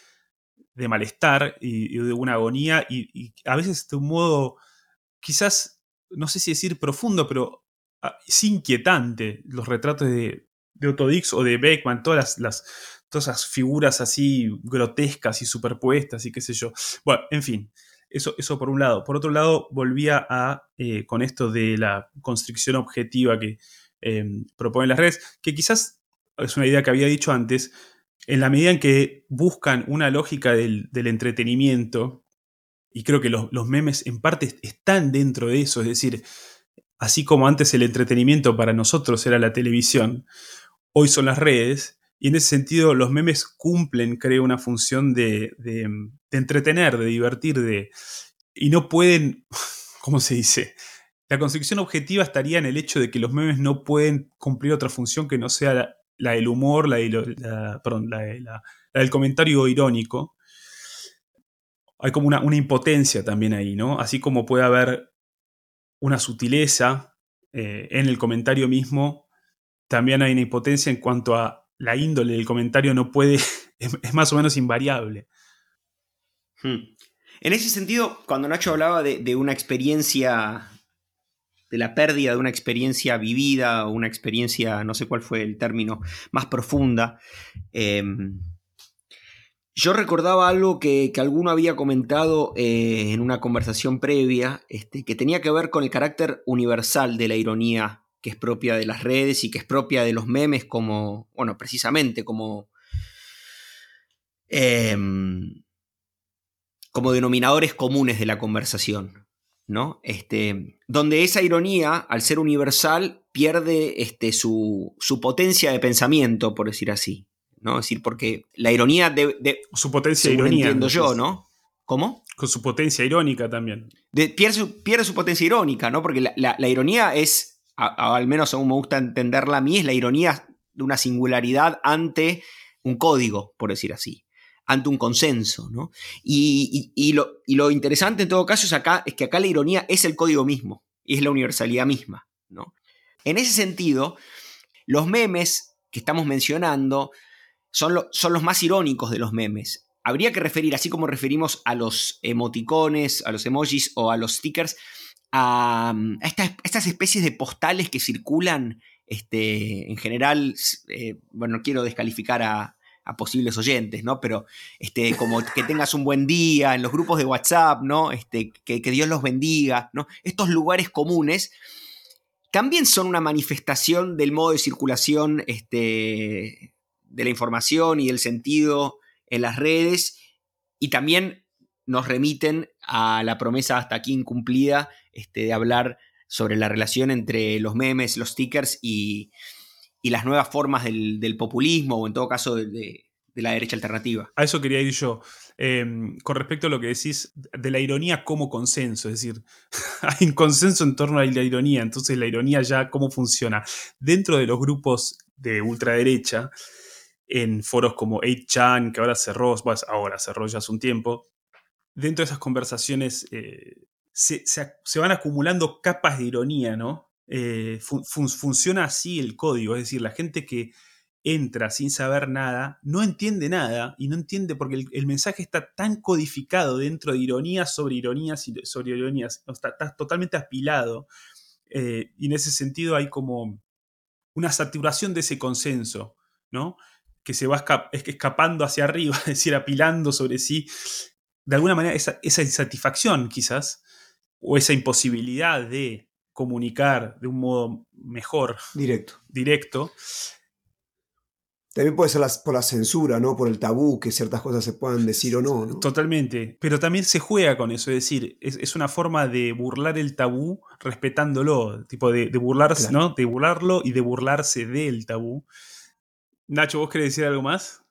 de malestar y, de una agonía y, a veces de un modo quizás, no sé si decir profundo, pero ah, es inquietante los retratos de, de Otto Dix o de Beckman, todas las, todas esas figuras así grotescas y superpuestas y qué sé yo. Bueno, en fin, eso, eso por un lado. Por otro lado, volvía a, eh, con esto de la constricción objetiva que eh, proponen las redes, que quizás es una idea que había dicho antes, en la medida en que buscan una lógica del, entretenimiento, y creo que los, memes en parte están dentro de eso, es decir, así como antes el entretenimiento para nosotros era la televisión, hoy son las redes, y en ese sentido los memes cumplen, creo, una función de, de, entretener, de divertir, de, y no pueden, [LAUGHS] ¿cómo se dice? La construcción objetiva estaría en el hecho de que los memes no pueden cumplir otra función que no sea la del humor, la, perdón, la, del comentario irónico. Hay como una, una, impotencia también ahí, ¿no? Así como puede haber una sutileza eh, en el comentario mismo, también hay una impotencia en cuanto a la índole del comentario no puede, [LAUGHS] es, más o menos invariable. Hmm. En ese sentido, cuando Nacho hablaba de, una experiencia de la pérdida de una experiencia vivida o una experiencia, no sé cuál fue el término, más profunda. Em, yo recordaba algo que, alguno había comentado eh, en una conversación previa, este, que tenía que ver con el carácter universal de la ironía que es propia de las redes y que es propia de los memes como, bueno, precisamente como... Em, como denominadores comunes de la conversación. ¿no? Este, donde esa ironía, al ser universal, pierde este, su, su, potencia de pensamiento, por decir así. ¿no? Es decir, porque la ironía de. su potencia irónica. Entiendo yo, ¿no? ¿Cómo? Con su potencia irónica también. pierde, su, pierde, su, potencia irónica, ¿no? Porque la, ironía es, al menos aún me gusta entenderla a mí, es la ironía de una singularidad ante un código, por decir así ante un consenso. ¿no? Y, lo, interesante en todo caso es, acá, es que acá la ironía es el código mismo y es la universalidad misma. ¿no? En ese sentido, los memes que estamos mencionando son los más irónicos de los memes. habría que referir, así como referimos a los emoticones, a los emojis o a los stickers, a, estas, especies de postales que circulan este, en general, eh, bueno, no quiero descalificar a, posibles oyentes, ¿no? Pero este, como que tengas un buen día en los grupos de WhatsApp, ¿no? Este, que, que Dios los bendiga, ¿no? Estos lugares comunes también son una manifestación del modo de circulación este, de la información y del sentido en las redes y también nos remiten a la promesa hasta aquí incumplida este, de hablar sobre la relación entre los memes, los stickers y, las nuevas formas del, populismo o en todo caso de, la derecha alternativa. A eso quería ir yo. Em, con respecto a lo que decís de la ironía como consenso, es decir, [LAUGHS] hay un consenso en torno a la ironía, entonces la ironía ya cómo funciona. Dentro de los grupos de ultraderecha, en foros como 8chan, que ahora cerró, pues ahora cerró ya hace un tiempo, dentro de esas conversaciones eh, se, van acumulando capas de ironía, ¿no? Eh, funciona así el código, es decir, la gente que entra sin saber nada, no entiende nada y no entiende porque el, mensaje está tan codificado dentro de ironías sobre ironías y sobre ironías, está, totalmente apilado eh, y en ese sentido hay como una saturación de ese consenso, ¿no? que se va escapando hacia arriba, [LAUGHS] es decir, apilando sobre sí, de alguna manera esa, insatisfacción quizás, o esa imposibilidad de comunicar de un modo mejor. Directo. Directo. También puede ser por la censura, ¿no? Por el tabú, que ciertas cosas se puedan decir o no, Totalmente. Pero también se juega con eso, es decir, es, una forma de burlar el tabú respetándolo, tipo de, burlarse, ¿no? De burlarlo y de burlarse del tabú. Nacho, ¿vos querés decir algo más?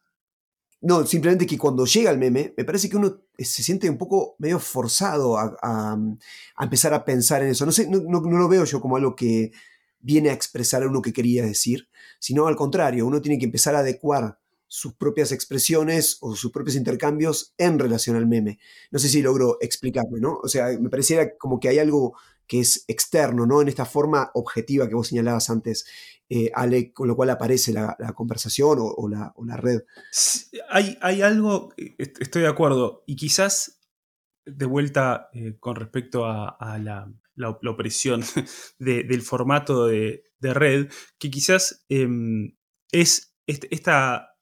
No, simplemente que cuando llega el meme, me parece que uno se siente un poco medio forzado a, empezar a pensar en eso. No, sé, no, lo veo yo como algo que viene a expresar a uno que quería decir, sino al contrario, uno tiene que empezar a adecuar sus propias expresiones o sus propios intercambios en relación al meme. No sé si logro explicarme, ¿no? O sea, me pareciera como que hay algo que es externo, ¿no? En esta forma objetiva que vos señalabas antes, eh, con lo cual aparece la, conversación o, la, red. Hay, hay, algo, eh, estoy de acuerdo, y quizás de vuelta eh, con respecto a, la, opresión [LAUGHS] del formato de, red, que quizás em, es esta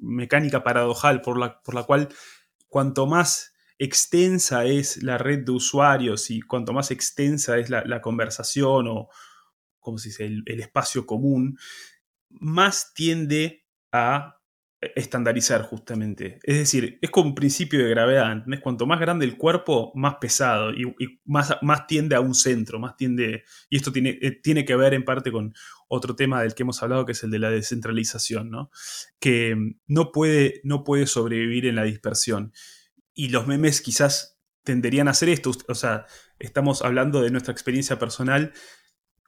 mecánica paradojal por la, por la cual cuanto más extensa es la red de usuarios y cuanto más extensa es la, conversación o, como se dice, el, espacio común, más tiende a estandarizar justamente. Es decir, es como un principio de gravedad. Cuanto más grande el cuerpo, más pesado y, más, más, tiende a un centro, más tiende... Y esto tiene, eh, tiene, que ver en parte con otro tema del que hemos hablado, que es el de la descentralización, ¿no? Que no puede, no puede sobrevivir en la dispersión y los memes quizás tenderían a hacer esto. O sea, estamos hablando de nuestra experiencia personal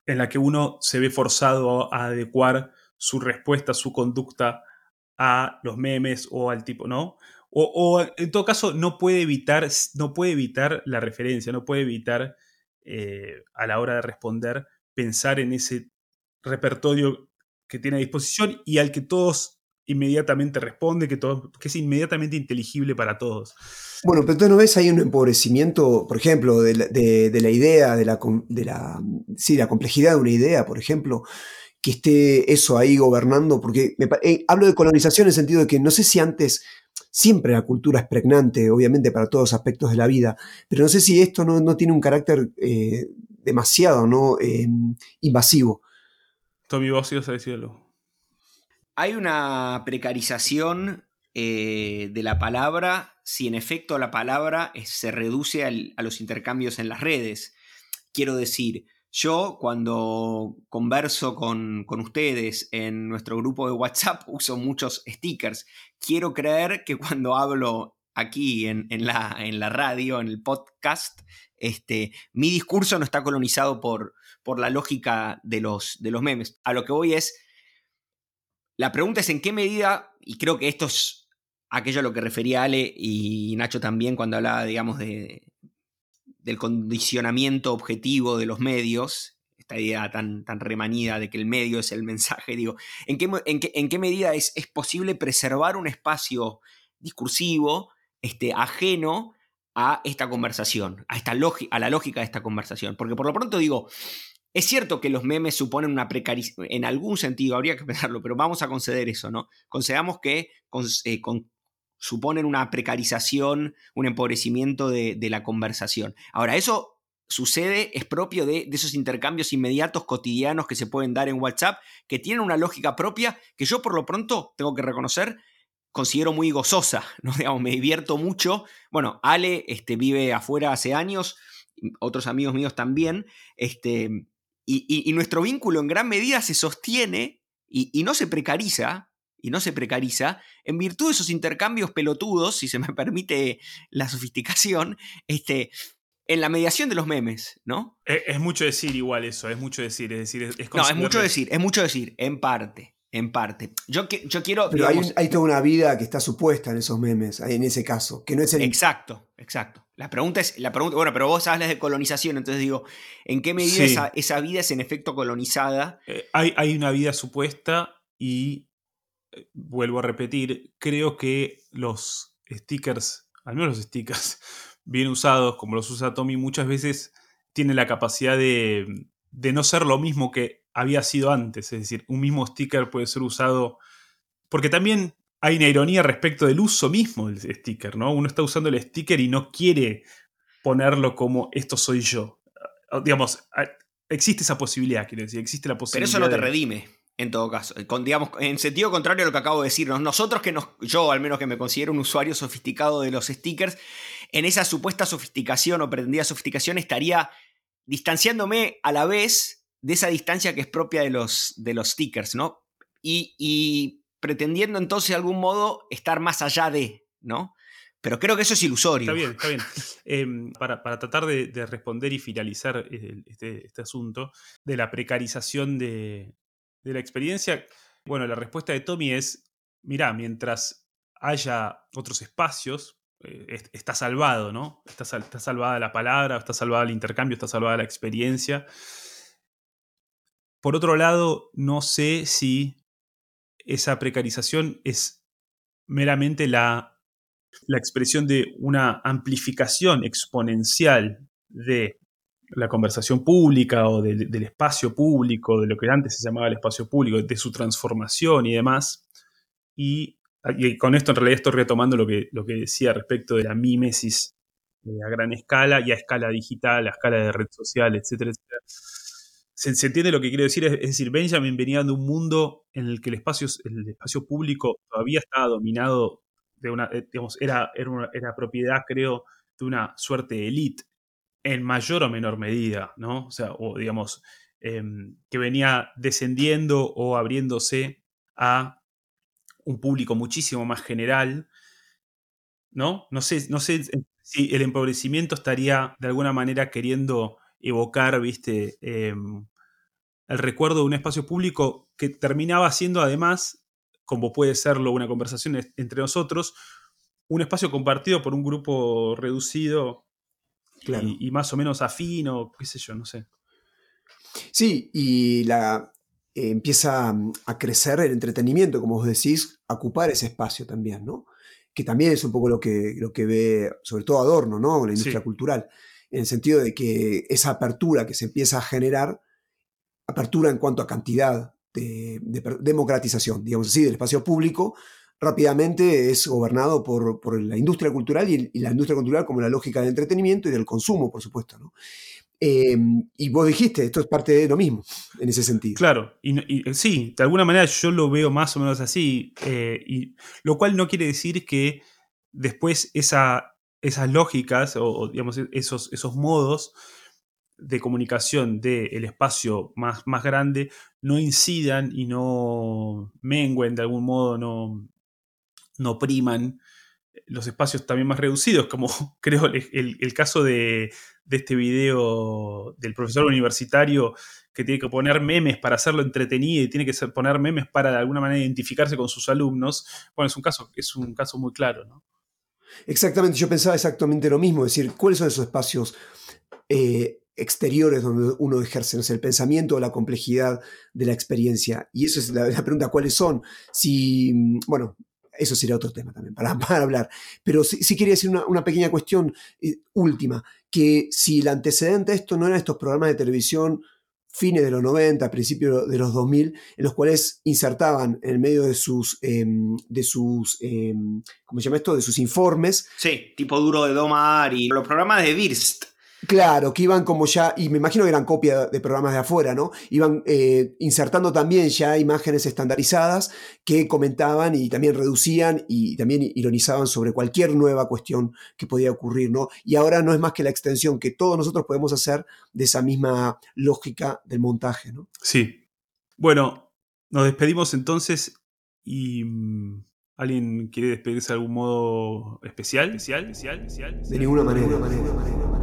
en la que uno se ve forzado a adecuar su respuesta, su conducta a los memes o al tipo, ¿no? O, en todo caso no puede evitar, no puede evitar la referencia, no puede evitar eh, a la hora de responder pensar en ese repertorio que tiene a disposición y al que todos inmediatamente responde, que, todo, que es inmediatamente inteligible para todos. Bueno, pero tú no ves ahí un empobrecimiento, por ejemplo, de la, idea, de la, de la, sí, la complejidad de una idea, por ejemplo, que esté eso ahí gobernando, porque eh, hablo de colonización en el sentido de que no sé si antes, siempre la cultura es pregnante, obviamente, para todos los aspectos de la vida, pero no sé si esto no, tiene un carácter eh, demasiado ¿no? Em, invasivo. Tommy, vos ibas a decirlo. Hay una precarización eh, de la palabra si en efecto la palabra se reduce a los intercambios en las redes. Quiero decir, yo cuando converso con, ustedes en nuestro grupo de WhatsApp [LAUGHS] uso muchos stickers. Quiero creer que cuando hablo aquí en, la, en la, radio, en el podcast, este, mi discurso no está colonizado por, por la lógica de los, de los memes. A lo que voy es, la pregunta es en qué medida, y creo que esto es aquello a lo que refería Ale y Nacho también cuando hablaba, digamos, de, del condicionamiento objetivo de los medios, esta idea tan, tan remanida de que el medio es el mensaje, digo, ¿en qué, en qué, medida es, es, posible preservar un espacio discursivo, este, ajeno a esta conversación, a, esta a la lógica de esta conversación. Porque por lo pronto digo, es cierto que los memes suponen una precarización, en algún sentido, habría que pensarlo, pero vamos a conceder eso, ¿no? Concedamos que eh, suponen una precarización, un empobrecimiento de, la conversación. Ahora, eso sucede, es propio de, de, esos intercambios inmediatos cotidianos que se pueden dar en WhatsApp, que tienen una lógica propia que yo por lo pronto tengo que reconocer, considero muy gozosa, [LAUGHS] ¿no? Digamos, me divierto mucho. Bueno, Ale este, vive afuera hace años, otros amigos míos también, este, y, nuestro vínculo en gran medida se sostiene y, no se precariza, y no se precariza, en virtud de esos intercambios pelotudos, si se me [LAUGHS] permite la sofisticación, este, en la mediación de los memes, ¿no? Es, mucho decir igual eso, es mucho decir, es decir, es, No, es mucho decir, es mucho decir, en parte. En parte. Yo, yo quiero. Pero hay, toda una vida que está supuesta en esos memes, en ese caso, que no es el. Exacto, exacto. La pregunta es. La pregunta, bueno, pero vos hablas de colonización, entonces digo, ¿en qué medida esa, vida es en efecto colonizada? Eh, hay, hay, una vida supuesta y. Eh, vuelvo a repetir, creo que los stickers, al menos los stickers, [LAUGHS] bien usados, como los usa Tommy, muchas veces tienen la capacidad de, de no ser lo mismo que había sido antes. Es decir, un mismo sticker puede ser usado. Porque también hay una ironía respecto del uso mismo del sticker, ¿no? Uno está usando el sticker y no quiere ponerlo como esto soy yo. Ah, digamos, ah, existe esa posibilidad, quiero decir, existe la posibilidad. Pero eso no te redime, en todo caso. Con, digamos, en sentido contrario a lo que acabo de decir, nosotros que nos, yo al menos que me considero un usuario sofisticado de los stickers, en esa supuesta sofisticación o pretendida sofisticación estaría distanciándome a la vez de esa distancia que es propia de los, de los stickers, ¿no? Y, pretendiendo entonces de algún modo estar más allá de, ¿no? Pero creo que eso es ilusorio. Está bien, está bien. [LAUGHS] Em, para, tratar de, responder y finalizar este, este, asunto de la precarización de, la experiencia, bueno, la respuesta de Tommy es, mira, mientras haya otros espacios, eh, está salvado, ¿no? Está, está salvada la palabra, está salvada el intercambio, está salvada la experiencia. Por otro lado, no sé si esa precarización es meramente la, la expresión de una amplificación exponencial de la conversación pública o del espacio público, de lo que antes se llamaba el espacio público, de su transformación y demás. Y, con esto en realidad estoy retomando lo que, lo que decía respecto de la mímesis eh, a gran escala y a escala digital, a escala de red social, etcétera, etcétera se, entiende lo que quiero decir, es, decir, Benjamin venía de un mundo en el que el espacio, el espacio público todavía estaba dominado de una, eh, digamos, era, era, propiedad, creo, de una suerte de élite, en mayor o menor medida, ¿no? O sea, o digamos, em, que venía descendiendo o abriéndose a un público muchísimo más general, ¿no? No sé, no sé si el empobrecimiento estaría de alguna manera queriendo evocar, viste, em, el recuerdo de un espacio público que terminaba siendo además, como puede serlo una conversación entre nosotros, un espacio compartido por un grupo reducido y, más o menos afino, qué sé yo, no sé. Sí, y la, eh, empieza a crecer el entretenimiento, como vos decís, a ocupar ese espacio también, ¿no? Que también es un poco lo que, lo que ve, sobre todo Adorno, ¿no? La industria cultural en el sentido de que esa apertura que se empieza a generar, apertura en cuanto a cantidad de, democratización, digamos así, del espacio público, rápidamente es gobernado por, la industria cultural y, la industria cultural como la lógica del entretenimiento y del consumo, por supuesto. Em, y vos dijiste, esto es parte de lo mismo, en ese sentido. Claro, y, sí, de alguna manera yo lo veo más o menos así, eh, y, lo cual no quiere decir que después esa, esas lógicas o, digamos, e-, esos, esos modos de comunicación del espacio más, más grande no incidan y no menguen de algún modo, no, no priman los espacios también más reducidos, como [LAUGHS] creo el, caso de, de, este video del profesor universitario que tiene que poner memes para hacerlo entretenido y tiene que poner memes para de alguna manera identificarse con sus alumnos. Bueno, es un caso, es un caso muy claro, ¿no? Exactamente, yo pensaba exactamente lo mismo, es decir, ¿cuáles son esos espacios eh, exteriores donde uno ejerce el pensamiento o la complejidad de la experiencia? Y eso es la, pregunta, ¿cuáles son? Si, bueno, eso sería otro tema también para, [LAUGHS] hablar. Pero sí, quería decir una, pequeña cuestión eh, última, que si el antecedente de esto no eran estos programas de televisión fines de los 90, principios de los 2000, en los cuales insertaban en medio de sus, em, de sus em, ¿cómo se llama esto? De sus informes. Sí, tipo duro de domar y los programas de Dirst. Claro, que iban como ya, y me imagino que eran copia de programas de afuera, ¿no? Iban eh, insertando también ya imágenes estandarizadas que comentaban y también reducían y también ironizaban sobre cualquier nueva cuestión que podía ocurrir, ¿no? Y ahora no es más que la extensión que todos nosotros podemos hacer de esa misma lógica del montaje, ¿no? Sí. Bueno, nos despedimos entonces y mm, ¿Alguien quiere despedirse de algún modo especial? especial, especial, especial, De ninguna manera. De ninguna manera.